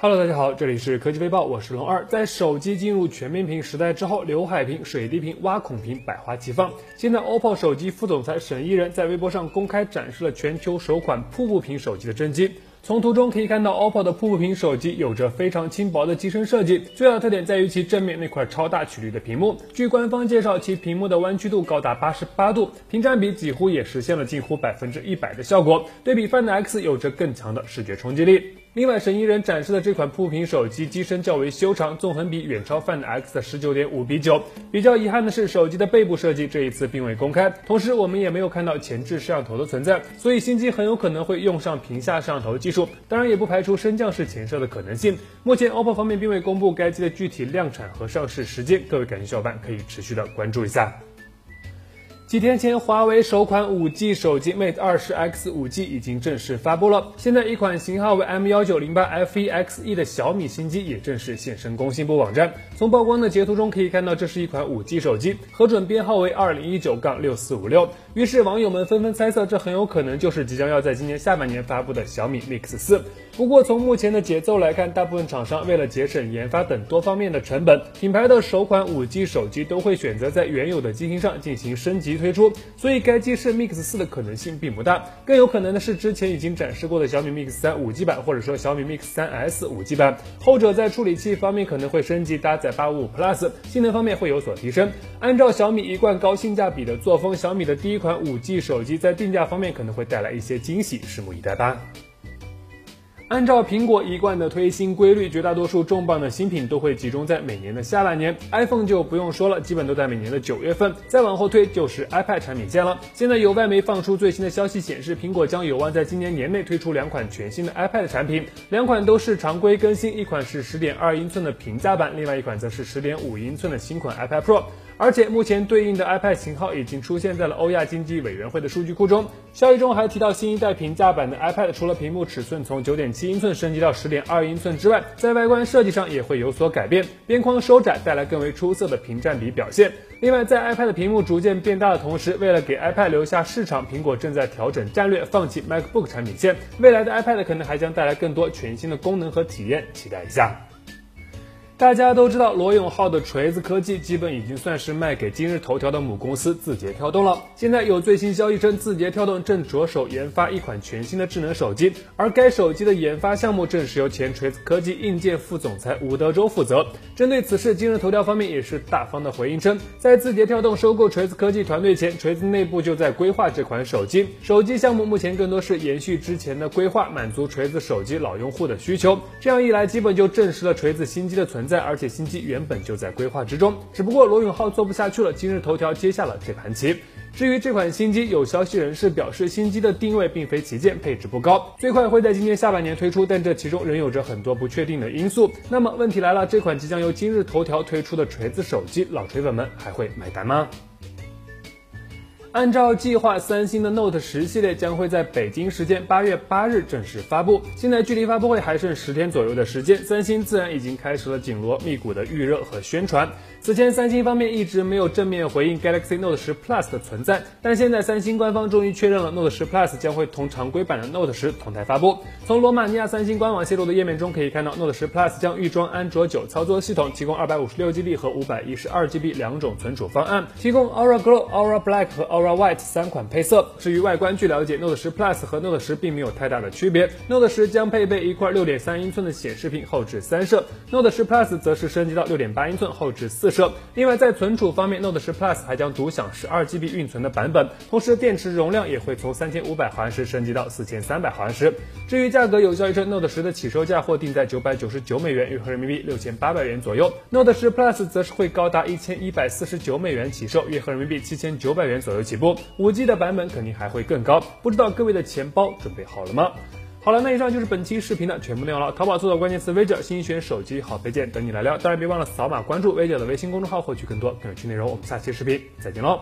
Hello，大家好，这里是科技飞报，我是龙二。在手机进入全面屏时代之后，刘海屏、水滴屏、挖孔屏百花齐放。现在，OPPO 手机副总裁沈一人在微博上公开展示了全球首款瀑布屏手机的真机。从图中可以看到，OPPO 的瀑布屏手机有着非常轻薄的机身设计，最大的特点在于其正面那块超大曲率的屏幕。据官方介绍，其屏幕的弯曲度高达八十八度，屏占比几乎也实现了近乎百分之一百的效果，对比 Find X 有着更强的视觉冲击力。另外，神一人展示的这款瀑屏手机机身较为修长，纵横比远超 Find X 的十九点五比九。比较遗憾的是，手机的背部设计这一次并未公开，同时我们也没有看到前置摄像头的存在，所以新机很有可能会用上屏下摄像头技术，当然也不排除升降式前摄的可能性。目前，OPPO 方面并未公布该机的具体量产和上市时间，各位感兴趣小伙伴可以持续的关注一下。几天前，华为首款 5G 手机 Mate 20X 5G 已经正式发布了。现在，一款型号为 M1908FE-XE 的小米新机也正式现身工信部网站。从曝光的截图中可以看到，这是一款 5G 手机，核准编号为2019-6456。于是，网友们纷纷猜测，这很有可能就是即将要在今年下半年发布的小米 Mix 4。不过，从目前的节奏来看，大部分厂商为了节省研发等多方面的成本，品牌的首款 5G 手机都会选择在原有的机型上进行升级。推出，所以该机是 Mix 四的可能性并不大，更有可能的是之前已经展示过的小米 Mix 三五 G 版，或者说小米 Mix 三 S 五 G 版，后者在处理器方面可能会升级，搭载八五五 Plus，性能方面会有所提升。按照小米一贯高性价比的作风，小米的第一款五 G 手机在定价方面可能会带来一些惊喜，拭目以待吧。按照苹果一贯的推新规律，绝大多数重磅的新品都会集中在每年的下半年。iPhone 就不用说了，基本都在每年的九月份。再往后推就是 iPad 产品线了。现在有外媒放出最新的消息，显示苹果将有望在今年年内推出两款全新的 iPad 产品，两款都是常规更新，一款是十点二英寸的平价版，另外一款则是十点五英寸的新款 iPad Pro。而且目前对应的 iPad 型号已经出现在了欧亚经济委员会的数据库中。消息中还提到，新一代平价版的 iPad 除了屏幕尺寸从九点七英寸升级到十点二英寸之外，在外观设计上也会有所改变，边框收窄，带来更为出色的屏占比表现。另外，在 iPad 屏幕逐渐变大的同时，为了给 iPad 留下市场，苹果正在调整战略，放弃 MacBook 产品线。未来的 iPad 可能还将带来更多全新的功能和体验，期待一下。大家都知道，罗永浩的锤子科技基本已经算是卖给今日头条的母公司字节跳动了。现在有最新消息称，字节跳动正着手研发一款全新的智能手机，而该手机的研发项目正是由前锤子科技硬件副总裁吴德周负责。针对此事，今日头条方面也是大方的回应称，在字节跳动收购锤子科技团队前，锤子内部就在规划这款手机。手机项目目前更多是延续之前的规划，满足锤子手机老用户的需求。这样一来，基本就证实了锤子新机的存。在，而且新机原本就在规划之中，只不过罗永浩做不下去了，今日头条接下了这盘棋。至于这款新机，有消息人士表示，新机的定位并非旗舰，配置不高，最快会在今年下半年推出，但这其中仍有着很多不确定的因素。那么问题来了，这款即将由今日头条推出的锤子手机，老锤粉们还会买单吗？按照计划，三星的 Note 十系列将会在北京时间八月八日正式发布。现在距离发布会还剩十天左右的时间，三星自然已经开始了紧锣密鼓的预热和宣传。此前，三星方面一直没有正面回应 Galaxy Note 10 Plus 的存在，但现在三星官方终于确认了 Note 10 Plus 将会同常规版的 Note 10同台发布。从罗马尼亚三星官网泄露的页面中可以看到，Note 10 Plus 将预装安卓九操作系统，提供 256GB 和 512GB 两种存储方案，提供 Aura Glow、Aura Black 和 Aura White 三款配色。至于外观，据了解，Note 10 Plus 和 Note 10并没有太大的区别。Note 10将配备一块6.3英寸的显示屏，后置三摄；Note 10 Plus 则是升级到6.8英寸，后置四摄。另外，在存储方面，Note 10 Plus 还将独享 12GB 运存的版本，同时电池容量也会从3500毫安时升级到4300毫安时。至于价格，有消息称 Note 10的起售价或定在999美元，约合人民币6800元左右；Note 10 Plus 则是会高达1149美元起售，约合人民币7900元左右起步。五 G 的版本肯定还会更高，不知道各位的钱包准备好了吗？好了，那以上就是本期视频的全部内容了。淘宝搜索关键词“微者”，新选手机好配件等你来撩。当然别忘了扫码关注微者的微信公众号，获取更多更有趣内容。我们下期视频再见喽！